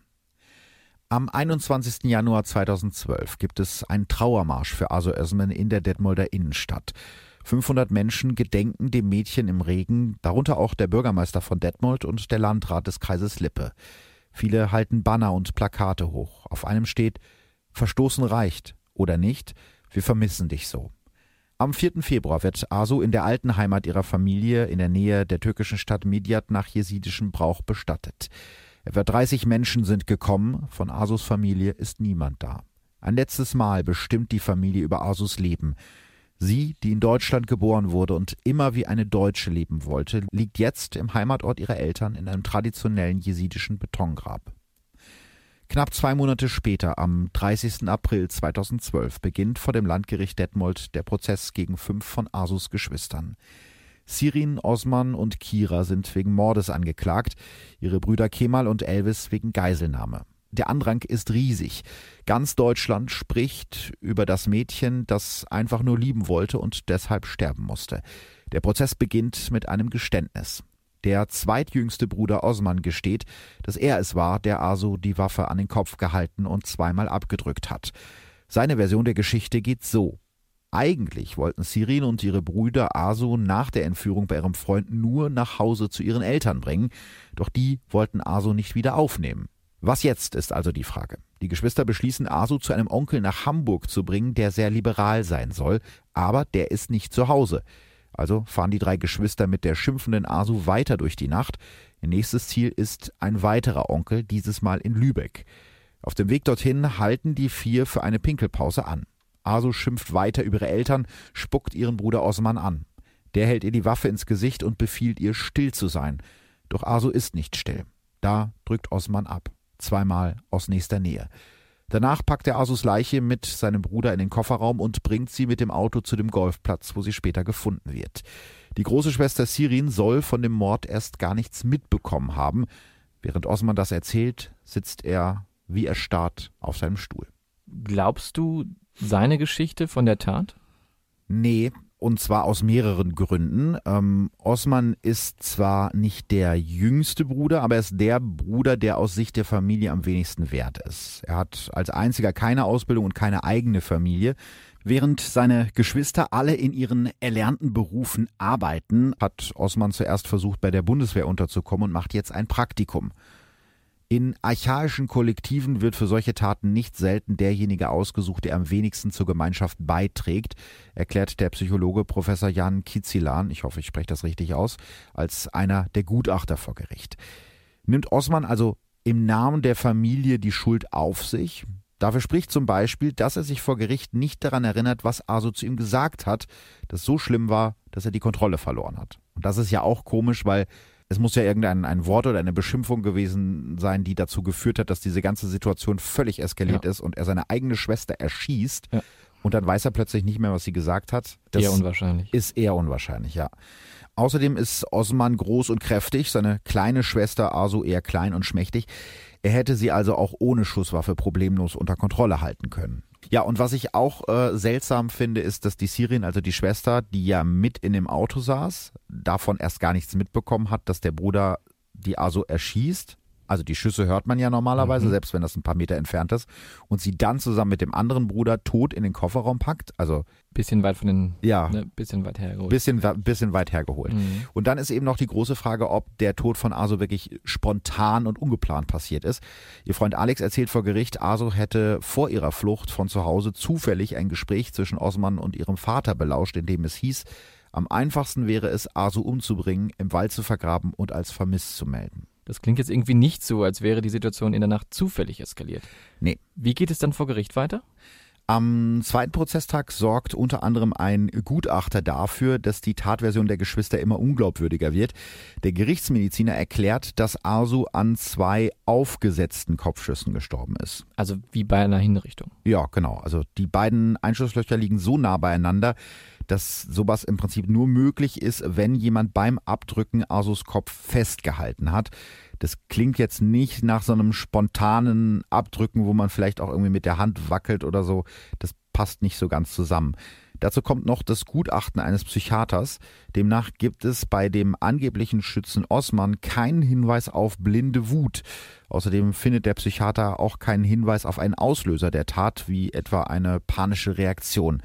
Am 21. Januar 2012 gibt es einen Trauermarsch für Aso Özmen in der Detmolder Innenstadt. 500 Menschen gedenken dem Mädchen im Regen, darunter auch der Bürgermeister von Detmold und der Landrat des Kreises Lippe. Viele halten Banner und Plakate hoch. Auf einem steht Verstoßen reicht oder nicht, wir vermissen dich so. Am 4. Februar wird Asu in der alten Heimat ihrer Familie in der Nähe der türkischen Stadt Midyat nach jesidischem Brauch bestattet. Etwa 30 Menschen sind gekommen, von Asus Familie ist niemand da. Ein letztes Mal bestimmt die Familie über Asus Leben. Sie, die in Deutschland geboren wurde und immer wie eine Deutsche leben wollte, liegt jetzt im Heimatort ihrer Eltern in einem traditionellen jesidischen Betongrab. Knapp zwei Monate später, am 30. April 2012, beginnt vor dem Landgericht Detmold der Prozess gegen fünf von Asus Geschwistern. Sirin, Osman und Kira sind wegen Mordes angeklagt, ihre Brüder Kemal und Elvis wegen Geiselnahme. Der Andrang ist riesig. Ganz Deutschland spricht über das Mädchen, das einfach nur lieben wollte und deshalb sterben musste. Der Prozess beginnt mit einem Geständnis. Der zweitjüngste Bruder Osman gesteht, dass er es war, der Aso die Waffe an den Kopf gehalten und zweimal abgedrückt hat. Seine Version der Geschichte geht so. Eigentlich wollten Sirin und ihre Brüder Aso nach der Entführung bei ihrem Freund nur nach Hause zu ihren Eltern bringen, doch die wollten Aso nicht wieder aufnehmen. Was jetzt ist also die Frage. Die Geschwister beschließen, Asu zu einem Onkel nach Hamburg zu bringen, der sehr liberal sein soll, aber der ist nicht zu Hause. Also fahren die drei Geschwister mit der schimpfenden Asu weiter durch die Nacht. Ihr nächstes Ziel ist ein weiterer Onkel, dieses Mal in Lübeck. Auf dem Weg dorthin halten die vier für eine Pinkelpause an. Asu schimpft weiter über ihre Eltern, spuckt ihren Bruder Osman an. Der hält ihr die Waffe ins Gesicht und befiehlt ihr, still zu sein. Doch Asu ist nicht still. Da drückt Osman ab. Zweimal aus nächster Nähe. Danach packt er Asus Leiche mit seinem Bruder in den Kofferraum und bringt sie mit dem Auto zu dem Golfplatz, wo sie später gefunden wird. Die große Schwester Sirin soll von dem Mord erst gar nichts mitbekommen haben. Während Osman das erzählt, sitzt er wie erstarrt auf seinem Stuhl. Glaubst du seine Geschichte von der Tat? Nee, Und zwar aus mehreren Gründen. Ähm, Osman ist zwar nicht der jüngste Bruder, aber er ist der Bruder, der aus Sicht der Familie am wenigsten wert ist. Er hat als einziger keine Ausbildung und keine eigene Familie. Während seine Geschwister alle in ihren erlernten Berufen arbeiten, hat Osman zuerst versucht, bei der Bundeswehr unterzukommen und macht jetzt ein Praktikum. In archaischen Kollektiven wird für solche Taten nicht selten derjenige ausgesucht, der am wenigsten zur Gemeinschaft beiträgt, erklärt der Psychologe Professor Jan Kizilan, ich hoffe, ich spreche das richtig aus, als einer der Gutachter vor Gericht. Nimmt Osman also im Namen der Familie die Schuld auf sich? Dafür spricht zum Beispiel, dass er sich vor Gericht nicht daran erinnert, was Aso zu ihm gesagt hat, das so schlimm war, dass er die Kontrolle verloren hat. Und das ist ja auch komisch, weil es muss ja irgendein ein Wort oder eine Beschimpfung gewesen sein, die dazu geführt hat, dass diese ganze Situation völlig eskaliert ja. ist und er seine eigene Schwester erschießt. Ja. Und dann weiß er plötzlich nicht mehr, was sie gesagt hat. Das eher unwahrscheinlich. Ist eher unwahrscheinlich, ja. Außerdem ist Osman groß und kräftig, seine kleine Schwester Asu eher klein und schmächtig. Er hätte sie also auch ohne Schusswaffe problemlos unter Kontrolle halten können. Ja, und was ich auch äh, seltsam finde, ist, dass die Sirin, also die Schwester, die ja mit in dem Auto saß, davon erst gar nichts mitbekommen hat, dass der Bruder die Aso erschießt also die Schüsse hört man ja normalerweise, mhm. selbst wenn das ein paar Meter entfernt ist. Und sie dann zusammen mit dem anderen Bruder tot in den Kofferraum packt. Also bisschen weit von den, ja, ne, bisschen weit hergeholt. Bisschen, bisschen weit hergeholt. Mhm. Und dann ist eben noch die große Frage, ob der Tod von Aso wirklich spontan und ungeplant passiert ist. Ihr Freund Alex erzählt vor Gericht, Aso hätte vor ihrer Flucht von zu Hause zufällig ein Gespräch zwischen Osman und ihrem Vater belauscht, in dem es hieß, am einfachsten wäre es, Aso umzubringen, im Wald zu vergraben und als vermisst zu melden. Das klingt jetzt irgendwie nicht so, als wäre die Situation in der Nacht zufällig eskaliert. Nee. Wie geht es dann vor Gericht weiter? Am zweiten Prozesstag sorgt unter anderem ein Gutachter dafür, dass die Tatversion der Geschwister immer unglaubwürdiger wird. Der Gerichtsmediziner erklärt, dass Arsu an zwei aufgesetzten Kopfschüssen gestorben ist. Also wie bei einer Hinrichtung. Ja, genau. Also die beiden Einschusslöcher liegen so nah beieinander, dass sowas im Prinzip nur möglich ist, wenn jemand beim Abdrücken Asus Kopf festgehalten hat. Das klingt jetzt nicht nach so einem spontanen Abdrücken, wo man vielleicht auch irgendwie mit der Hand wackelt oder so. Das passt nicht so ganz zusammen. Dazu kommt noch das Gutachten eines Psychiaters. Demnach gibt es bei dem angeblichen Schützen Osman keinen Hinweis auf blinde Wut. Außerdem findet der Psychiater auch keinen Hinweis auf einen Auslöser der Tat, wie etwa eine panische Reaktion.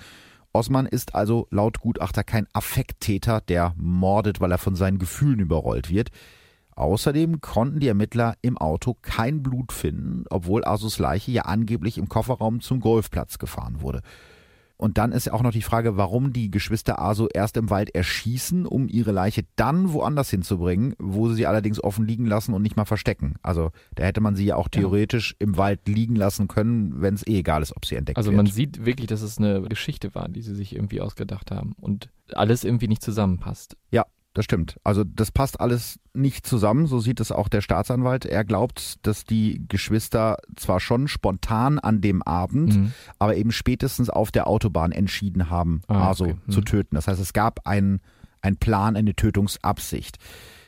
Osman ist also laut Gutachter kein Affekttäter, der mordet, weil er von seinen Gefühlen überrollt wird. Außerdem konnten die Ermittler im Auto kein Blut finden, obwohl Asus Leiche ja angeblich im Kofferraum zum Golfplatz gefahren wurde. Und dann ist ja auch noch die Frage, warum die Geschwister Aso erst im Wald erschießen, um ihre Leiche dann woanders hinzubringen, wo sie sie allerdings offen liegen lassen und nicht mal verstecken. Also da hätte man sie ja auch theoretisch ja. im Wald liegen lassen können, wenn es eh egal ist, ob sie entdeckt also wird. Also man sieht wirklich, dass es eine Geschichte war, die sie sich irgendwie ausgedacht haben und alles irgendwie nicht zusammenpasst. Ja, das stimmt. Also das passt alles nicht zusammen, so sieht es auch der Staatsanwalt. Er glaubt, dass die Geschwister zwar schon spontan an dem Abend, mhm. aber eben spätestens auf der Autobahn entschieden haben, ah, Aso okay. mhm. zu töten. Das heißt, es gab einen, einen Plan, eine Tötungsabsicht.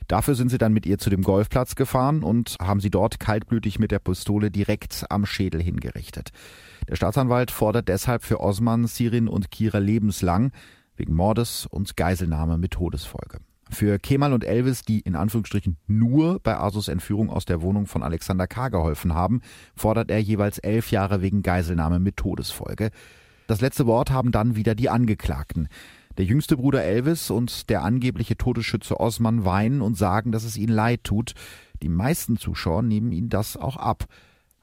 Dafür sind sie dann mit ihr zu dem Golfplatz gefahren und haben sie dort kaltblütig mit der Pistole direkt am Schädel hingerichtet. Der Staatsanwalt fordert deshalb für Osman, Sirin und Kira lebenslang wegen Mordes und Geiselnahme mit Todesfolge. Für Kemal und Elvis, die in Anführungsstrichen nur bei Asus Entführung aus der Wohnung von Alexander K. geholfen haben, fordert er jeweils elf Jahre wegen Geiselnahme mit Todesfolge. Das letzte Wort haben dann wieder die Angeklagten. Der jüngste Bruder Elvis und der angebliche Todesschütze Osman weinen und sagen, dass es ihnen leid tut. Die meisten Zuschauer nehmen ihnen das auch ab.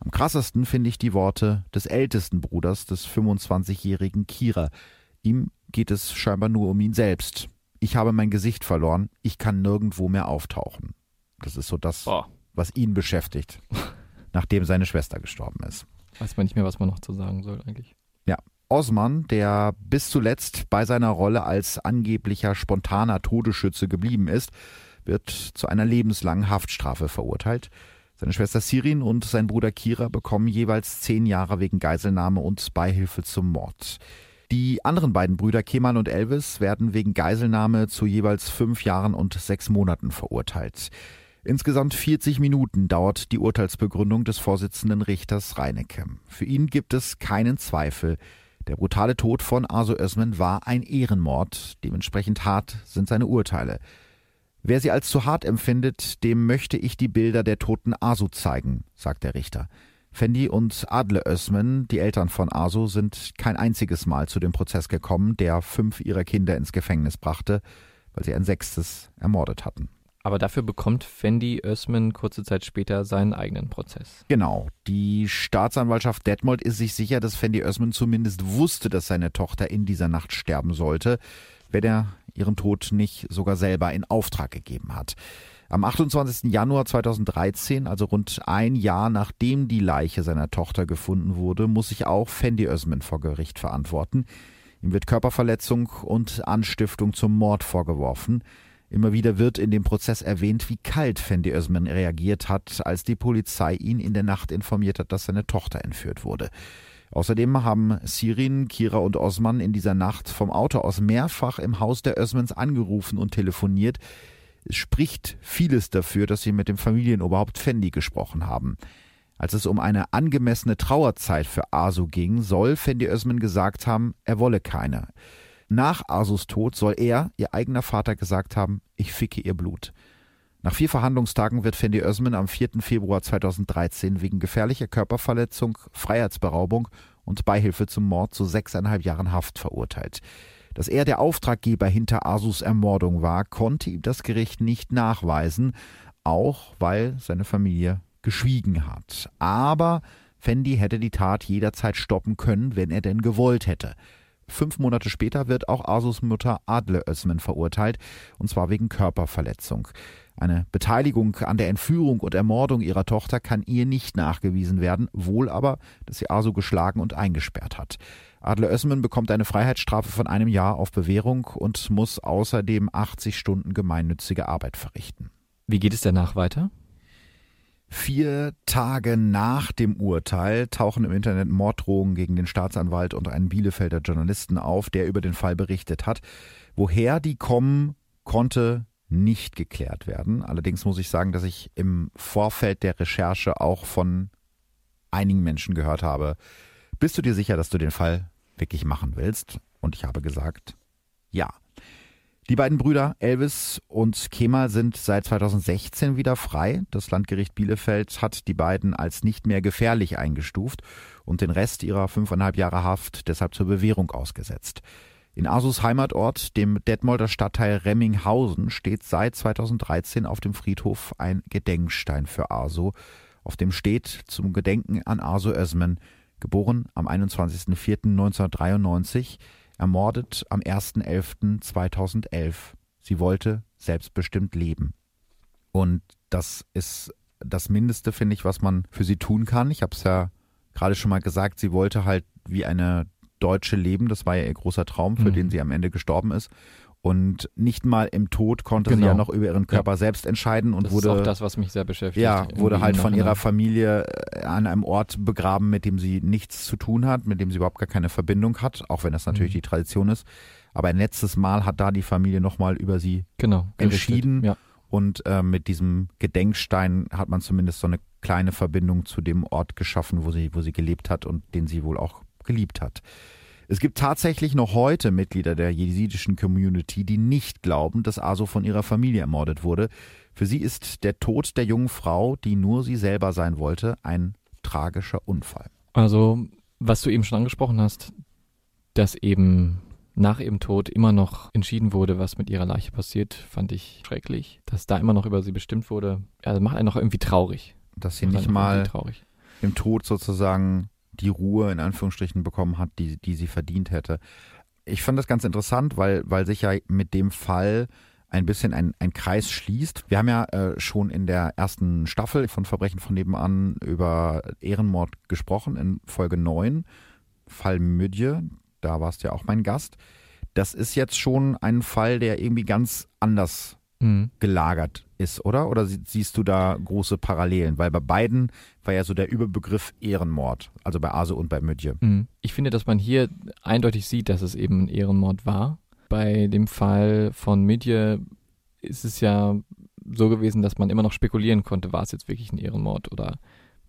Am krassesten finde ich die Worte des ältesten Bruders, des 25-jährigen Kira. Ihm geht es scheinbar nur um ihn selbst ich habe mein Gesicht verloren, ich kann nirgendwo mehr auftauchen. Das ist so das, oh. was ihn beschäftigt, nachdem seine Schwester gestorben ist. Weiß man nicht mehr, was man noch zu sagen soll eigentlich. Ja. Osman, der bis zuletzt bei seiner Rolle als angeblicher spontaner Todesschütze geblieben ist, wird zu einer lebenslangen Haftstrafe verurteilt. Seine Schwester Sirin und sein Bruder Kira bekommen jeweils zehn Jahre wegen Geiselnahme und Beihilfe zum Mord. Die anderen beiden Brüder Kemal und Elvis werden wegen Geiselnahme zu jeweils fünf Jahren und sechs Monaten verurteilt. Insgesamt 40 Minuten dauert die Urteilsbegründung des Vorsitzenden Richters Reinecke. Für ihn gibt es keinen Zweifel. Der brutale Tod von Aso Özmen war ein Ehrenmord, dementsprechend hart sind seine Urteile. Wer sie als zu hart empfindet, dem möchte ich die Bilder der toten Asu zeigen, sagt der Richter. Fendi und Adle Özmen, die Eltern von Asu, sind kein einziges Mal zu dem Prozess gekommen, der fünf ihrer Kinder ins Gefängnis brachte, weil sie ein sechstes ermordet hatten. Aber dafür bekommt Fendi Özmen kurze Zeit später seinen eigenen Prozess. Genau. Die Staatsanwaltschaft Detmold ist sich sicher, dass Fendi Özmen zumindest wusste, dass seine Tochter in dieser Nacht sterben sollte wenn er ihren Tod nicht sogar selber in Auftrag gegeben hat. Am 28. Januar 2013, also rund ein Jahr nachdem die Leiche seiner Tochter gefunden wurde, muss sich auch Fendi Özmen vor Gericht verantworten. Ihm wird Körperverletzung und Anstiftung zum Mord vorgeworfen. Immer wieder wird in dem Prozess erwähnt, wie kalt Fendi Özmen reagiert hat, als die Polizei ihn in der Nacht informiert hat, dass seine Tochter entführt wurde. Außerdem haben Sirin, Kira und Osman in dieser Nacht vom Auto aus mehrfach im Haus der Osmans angerufen und telefoniert. Es spricht vieles dafür, dass sie mit dem Familienoberhaupt Fendi gesprochen haben. Als es um eine angemessene Trauerzeit für Asu ging, soll Fendi Özmen gesagt haben, er wolle keine. Nach Asus Tod soll er, ihr eigener Vater, gesagt haben, ich ficke ihr Blut. Nach vier Verhandlungstagen wird Fendi Özmen am 4. Februar 2013 wegen gefährlicher Körperverletzung, Freiheitsberaubung und Beihilfe zum Mord zu sechseinhalb Jahren Haft verurteilt. Dass er der Auftraggeber hinter Asus Ermordung war, konnte ihm das Gericht nicht nachweisen, auch weil seine Familie geschwiegen hat. Aber Fendi hätte die Tat jederzeit stoppen können, wenn er denn gewollt hätte. Fünf Monate später wird auch Asus Mutter Adle Özmen verurteilt, und zwar wegen Körperverletzung. Eine Beteiligung an der Entführung und Ermordung ihrer Tochter kann ihr nicht nachgewiesen werden, wohl aber, dass sie Asu geschlagen und eingesperrt hat. Adler Ösmen bekommt eine Freiheitsstrafe von einem Jahr auf Bewährung und muss außerdem 80 Stunden gemeinnützige Arbeit verrichten. Wie geht es danach weiter? Vier Tage nach dem Urteil tauchen im Internet Morddrohungen gegen den Staatsanwalt und einen Bielefelder Journalisten auf, der über den Fall berichtet hat. Woher die kommen, konnte nicht geklärt werden. Allerdings muss ich sagen, dass ich im Vorfeld der Recherche auch von einigen Menschen gehört habe, bist du dir sicher, dass du den Fall wirklich machen willst? Und ich habe gesagt, ja. Die beiden Brüder Elvis und Kemal sind seit 2016 wieder frei. Das Landgericht Bielefeld hat die beiden als nicht mehr gefährlich eingestuft und den Rest ihrer fünfeinhalb Jahre Haft deshalb zur Bewährung ausgesetzt. In Asus Heimatort, dem Detmolder Stadtteil Remminghausen, steht seit 2013 auf dem Friedhof ein Gedenkstein für Aso. Auf dem steht zum Gedenken an Aso Özmen, geboren am 21.04.1993, ermordet am 1.11.2011. Sie wollte selbstbestimmt leben. Und das ist das Mindeste, finde ich, was man für sie tun kann. Ich habe es ja gerade schon mal gesagt, sie wollte halt wie eine Deutsche leben. Das war ja ihr großer Traum, für mhm. den sie am Ende gestorben ist. Und nicht mal im Tod konnte genau. sie ja genau. noch über ihren Körper ja. selbst entscheiden und das wurde. Das ist auch das, was mich sehr beschäftigt. Ja, wurde halt von ihrer Familie äh, an einem Ort begraben, mit dem sie nichts zu tun hat, mit dem sie überhaupt gar keine Verbindung hat, auch wenn das natürlich mhm. die Tradition ist. Aber ein letztes Mal hat da die Familie nochmal über sie genau, entschieden. Ja. Und äh, mit diesem Gedenkstein hat man zumindest so eine kleine Verbindung zu dem Ort geschaffen, wo sie, wo sie gelebt hat und den sie wohl auch geliebt hat. Es gibt tatsächlich noch heute Mitglieder der jesidischen Community, die nicht glauben, dass Aso von ihrer Familie ermordet wurde. Für sie ist der Tod der jungen Frau, die nur sie selber sein wollte, ein tragischer Unfall. Also, was du eben schon angesprochen hast, dass eben nach ihrem Tod immer noch entschieden wurde, was mit ihrer Leiche passiert, fand ich schrecklich. Dass da immer noch über sie bestimmt wurde, also macht einen noch irgendwie traurig. Dass sie nicht mal im Tod sozusagen die Ruhe in Anführungsstrichen bekommen hat, die, die sie verdient hätte. Ich fand das ganz interessant, weil, weil sich ja mit dem Fall ein bisschen ein, ein Kreis schließt. Wir haben ja äh, schon in der ersten Staffel von Verbrechen von nebenan über Ehrenmord gesprochen, in Folge 9, Fall Müdje, da warst ja auch mein Gast. Das ist jetzt schon ein Fall, der irgendwie ganz anders mhm. gelagert ist, oder? Oder siehst du da große Parallelen? Weil bei beiden war ja so der Überbegriff Ehrenmord, also bei Ase und bei Müdje. Mhm. Ich finde, dass man hier eindeutig sieht, dass es eben ein Ehrenmord war. Bei dem Fall von Müdje ist es ja so gewesen, dass man immer noch spekulieren konnte, war es jetzt wirklich ein Ehrenmord oder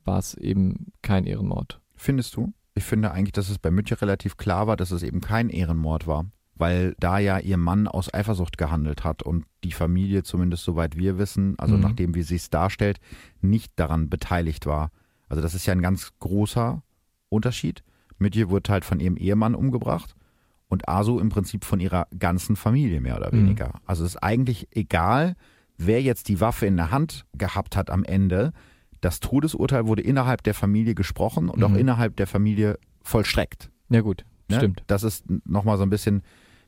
war es eben kein Ehrenmord. Findest du? Ich finde eigentlich, dass es bei Mütje relativ klar war, dass es eben kein Ehrenmord war. Weil da ja ihr Mann aus Eifersucht gehandelt hat und die Familie, zumindest soweit wir wissen, also Mhm. nachdem wie sie es darstellt, nicht daran beteiligt war. Also das ist ja ein ganz großer Unterschied. Mütje wurde halt von ihrem Ehemann umgebracht und Asu im Prinzip von ihrer ganzen Familie mehr oder Mhm. weniger. Also es ist eigentlich egal, wer jetzt die Waffe in der Hand gehabt hat am Ende. Das Todesurteil wurde innerhalb der Familie gesprochen und auch Mhm. innerhalb der Familie vollstreckt. Ja gut, Ne? stimmt. Das ist nochmal so ein bisschen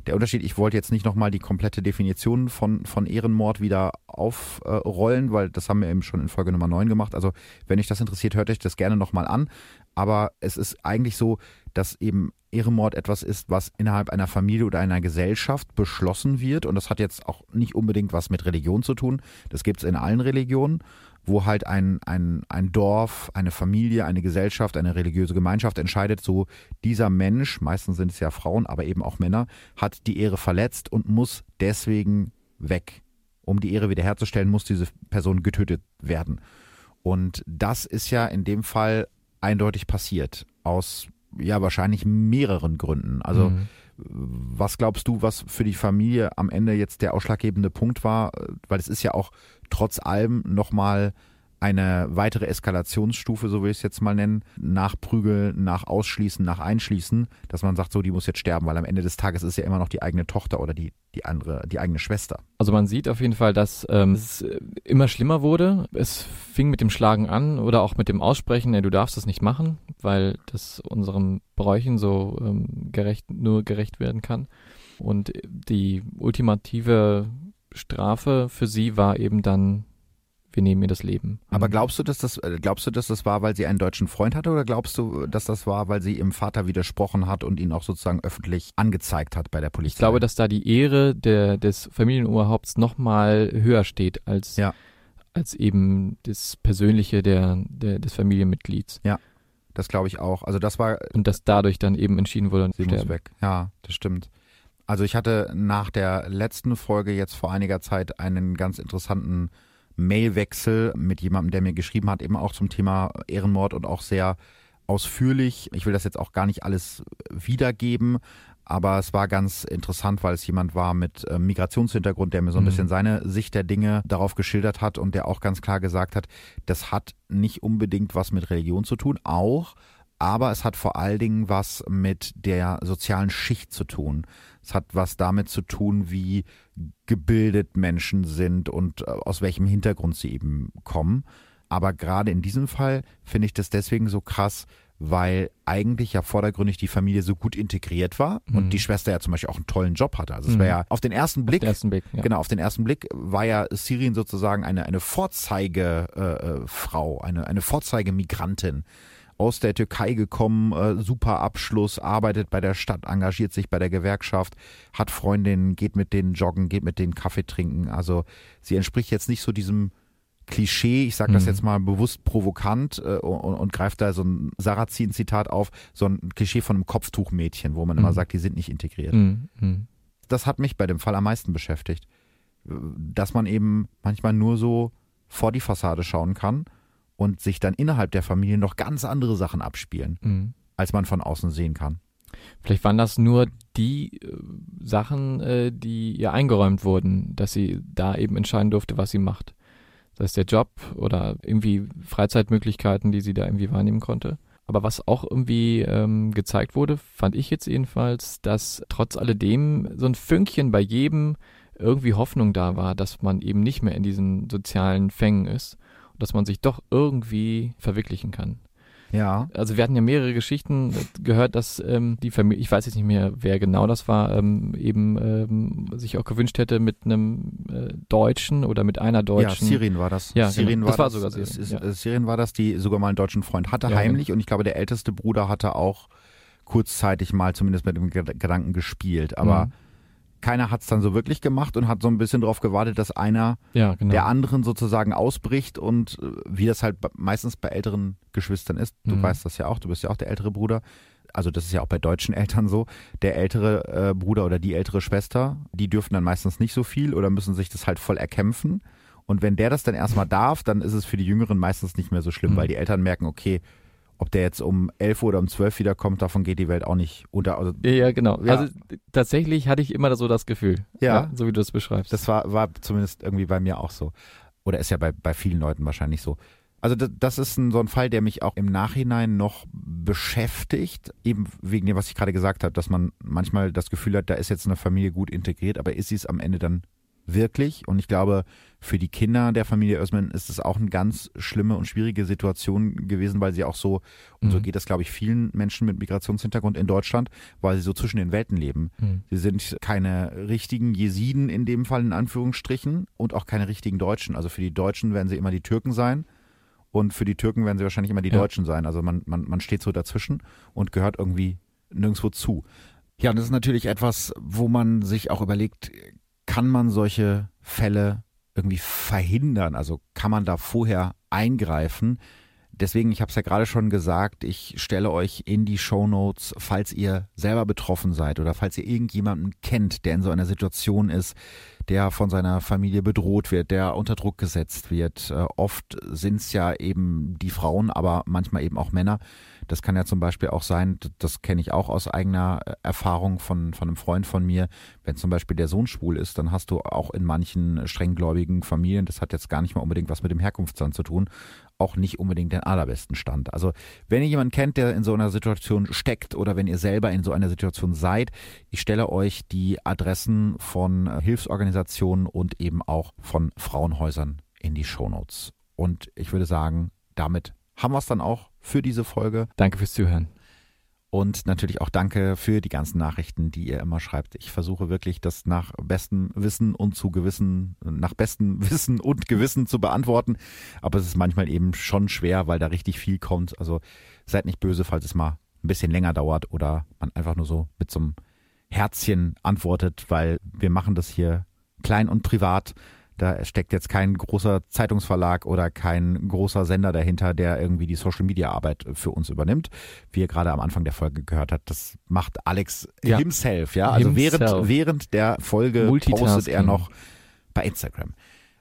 der Unterschied. Ich wollte jetzt nicht nochmal die komplette Definition von, von Ehrenmord wieder aufrollen, weil das haben wir eben schon in Folge Nummer 9 gemacht. Also wenn euch das interessiert, hört euch das gerne nochmal an. Aber es ist eigentlich so, dass eben Ehrenmord etwas ist, was innerhalb einer Familie oder einer Gesellschaft beschlossen wird. Und das hat jetzt auch nicht unbedingt was mit Religion zu tun. Das gibt es in allen Religionen, wo halt ein, ein, ein Dorf, eine Familie, eine Gesellschaft, eine religiöse Gemeinschaft entscheidet, so dieser Mensch, meistens sind es ja Frauen, aber eben auch Männer, hat die Ehre verletzt und muss deswegen weg. Um die Ehre wiederherzustellen, muss diese Person getötet werden. Und das ist ja in dem Fall eindeutig passiert. Aus ja wahrscheinlich mehreren Gründen. Also Mhm. Was glaubst du, was für die Familie am Ende jetzt der ausschlaggebende Punkt war? Weil es ist ja auch trotz allem nochmal eine weitere Eskalationsstufe, so will ich es jetzt mal nennen, nach Prügeln, nach Ausschließen, nach Einschließen, dass man sagt, so, die muss jetzt sterben, weil am Ende des Tages ist ja immer noch die eigene Tochter oder die, die andere, die eigene Schwester. Also man sieht auf jeden Fall, dass ähm, es immer schlimmer wurde. Es fing mit dem Schlagen an oder auch mit dem Aussprechen, ey, du darfst das nicht machen, weil das unseren Bräuchen so ähm, gerecht, nur gerecht werden kann. Und die ultimative Strafe für sie war eben dann, wir nehmen ihr das Leben. Aber Mhm. glaubst du, dass das, äh, glaubst du, dass das war, weil sie einen deutschen Freund hatte oder glaubst du, dass das war, weil sie ihrem Vater widersprochen hat und ihn auch sozusagen öffentlich angezeigt hat bei der Polizei? Ich glaube, dass da die Ehre der, des Familienoberhaupts noch mal höher steht als, Ja. als eben das Persönliche der, der, des Familienmitglieds. das glaube ich auch. Also das war Und dass dadurch dann eben entschieden wurde, Sie muss weg. Ja, das stimmt. Also ich hatte nach der letzten Folge jetzt vor einiger Zeit einen ganz interessanten Mailwechsel mit jemandem, der mir geschrieben hat, eben auch zum Thema Ehrenmord und auch sehr ausführlich. Ich will das jetzt auch gar nicht alles wiedergeben, aber es war ganz interessant, weil es jemand war mit äh, Migrationshintergrund, der mir so ein Mhm. bisschen seine Sicht der Dinge darauf geschildert hat und der auch ganz klar gesagt hat, das hat nicht unbedingt was mit Religion zu tun, auch, aber es hat vor allen Dingen was mit der sozialen Schicht zu tun. Es hat was damit zu tun, wie gebildet Menschen sind und äh, aus welchem Hintergrund sie eben kommen. Aber gerade in diesem Fall finde ich das deswegen so krass, weil eigentlich ja vordergründig die Familie so gut integriert war Mhm. und die Schwester ja zum Beispiel auch einen tollen Job hatte. Also es Mhm. wäre ja auf den ersten Blick, den ersten Blick, ja. genau, auf den ersten Blick war ja Syrien sozusagen eine, eine Vorzeigefrau, äh, Frau, eine, eine Vorzeigemigrantin aus der Türkei gekommen, äh, super Abschluss, arbeitet bei der Stadt, engagiert sich bei der Gewerkschaft, hat Freundinnen, geht mit denen joggen, geht mit denen Kaffee trinken. Also sie entspricht jetzt nicht so diesem Klischee, ich sage das Mhm. jetzt mal bewusst provokant äh, und, und greift da so ein Sarrazin-Zitat auf, so ein Klischee von einem Kopftuchmädchen, wo man immer Mhm. sagt, die sind nicht integriert Mhm. Mhm. das hat mich bei dem Fall am meisten beschäftigt. Dass man eben manchmal nur so vor die Fassade schauen kann und sich dann innerhalb der Familie noch ganz andere Sachen abspielen, Mhm. als man von außen sehen kann. Vielleicht waren das nur die äh, Sachen, äh, die ihr eingeräumt wurden, dass sie da eben entscheiden durfte, was sie macht. Sei es der Job oder irgendwie Freizeitmöglichkeiten, die sie da irgendwie wahrnehmen konnte. Aber was auch irgendwie ähm, gezeigt wurde, fand ich jetzt jedenfalls, dass trotz alledem so ein Fünkchen bei jedem irgendwie Hoffnung da war, dass man eben nicht mehr in diesen sozialen Fängen ist dass man sich doch irgendwie verwirklichen kann Ja. also wir hatten ja mehrere Geschichten gehört, dass ähm, die Familie, ich weiß jetzt nicht mehr, wer genau das war, ähm, eben ähm, sich auch gewünscht hätte mit einem äh, Deutschen oder mit einer Ja, Deutschen. Syrien war das. Ja, Syrien genau. war Das war sogar Es Syrien, ist- ja. äh, Syrien war das, die sogar mal einen deutschen Freund hatte, Ja, heimlich. Und ich glaube, der älteste Bruder hatte auch kurzzeitig mal zumindest mit dem Ged- Gedanken gespielt. Aber Mhm. Keiner hat es dann so wirklich gemacht und hat so ein bisschen darauf gewartet, dass einer ja, genau. der anderen sozusagen ausbricht und äh, wie das halt meistens bei älteren Geschwistern ist, du Mhm. weißt das ja auch, du bist ja auch der ältere Bruder, also das ist ja auch bei deutschen Eltern so, der ältere äh, Bruder oder die ältere Schwester, die dürfen dann meistens nicht so viel oder müssen sich das halt voll erkämpfen und wenn der das dann erstmal darf, dann ist es für die Jüngeren meistens nicht mehr so schlimm, Mhm. weil die Eltern merken, okay, ob der jetzt um 11 Uhr oder um 12 wiederkommt, davon geht die Welt auch nicht unter. Also, ja, genau. Ja. Also tatsächlich hatte ich immer so das Gefühl. Ja. ja. So wie du es beschreibst. Das war, war zumindest irgendwie bei mir auch so. Oder ist ja bei, bei vielen Leuten wahrscheinlich so. Also das ist ein, so ein Fall, der mich auch im Nachhinein noch beschäftigt, eben wegen dem, was ich gerade gesagt habe, dass man manchmal das Gefühl hat, da ist jetzt eine Familie gut integriert, aber ist sie es am Ende dann wirklich? Und ich glaube, für die Kinder der Familie Özmen ist es auch eine ganz schlimme und schwierige Situation gewesen, weil sie auch so, und so mhm. geht das, glaube ich, vielen Menschen mit Migrationshintergrund in Deutschland, weil sie so zwischen den Welten leben. Mhm. Sie sind keine richtigen Jesiden in dem Fall, in Anführungsstrichen, und auch keine richtigen Deutschen. Also für die Deutschen werden sie immer die Türken sein und für die Türken werden sie wahrscheinlich immer die ja. Deutschen sein. Also man, man, man steht so dazwischen und gehört irgendwie nirgendwo zu. Ja, und das ist natürlich etwas, wo man sich auch überlegt, kann man solche Fälle irgendwie verhindern? Also kann man da vorher eingreifen? Deswegen, ich habe es ja gerade schon gesagt, ich stelle euch in die Show Notes, falls ihr selber betroffen seid oder falls ihr irgendjemanden kennt, der in so einer Situation ist, der von seiner Familie bedroht wird, der unter Druck gesetzt wird. Äh, oft sind es ja eben die Frauen, aber manchmal eben auch Männer. Das kann ja zum Beispiel auch sein, das kenne ich auch aus eigener äh, Erfahrung von, von einem Freund von mir, wenn zum Beispiel der Sohn schwul ist, dann hast du auch in manchen strenggläubigen Familien, das hat jetzt gar nicht mal unbedingt was mit dem Herkunftsland zu tun, auch nicht unbedingt den allerbesten Stand. Also wenn ihr jemanden kennt, der in so einer Situation steckt oder wenn ihr selber in so einer Situation seid, ich stelle euch die Adressen von äh, Hilfsorganisationen und eben auch von Frauenhäusern in die Shownotes. Und ich würde sagen, damit haben wir es dann auch für diese Folge. Danke fürs Zuhören. Und natürlich auch danke für die ganzen Nachrichten, die ihr immer schreibt. Ich versuche wirklich, das nach bestem Wissen und zu Gewissen, nach bestem Wissen und Gewissen zu beantworten. Aber es ist manchmal eben schon schwer, weil da richtig viel kommt. Also seid nicht böse, falls es mal ein bisschen länger dauert oder man einfach nur so mit so einem Herzchen antwortet, weil wir machen das hier klein und privat da steckt jetzt kein großer Zeitungsverlag oder kein großer Sender dahinter, der irgendwie die Social Media Arbeit für uns übernimmt. Wie ihr gerade am Anfang der Folge gehört habt, das macht Alex ja. himself, ja. Also himself. während, während der Folge postet er noch bei Instagram.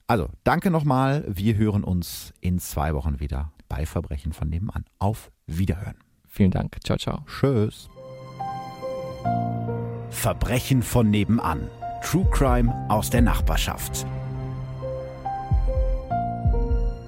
Also, danke nochmal. Wir hören uns in zwei Wochen wieder bei Verbrechen von nebenan. Auf Wiederhören. Vielen Dank. Ciao, ciao. Tschüss. Verbrechen von nebenan. True Crime aus der Nachbarschaft.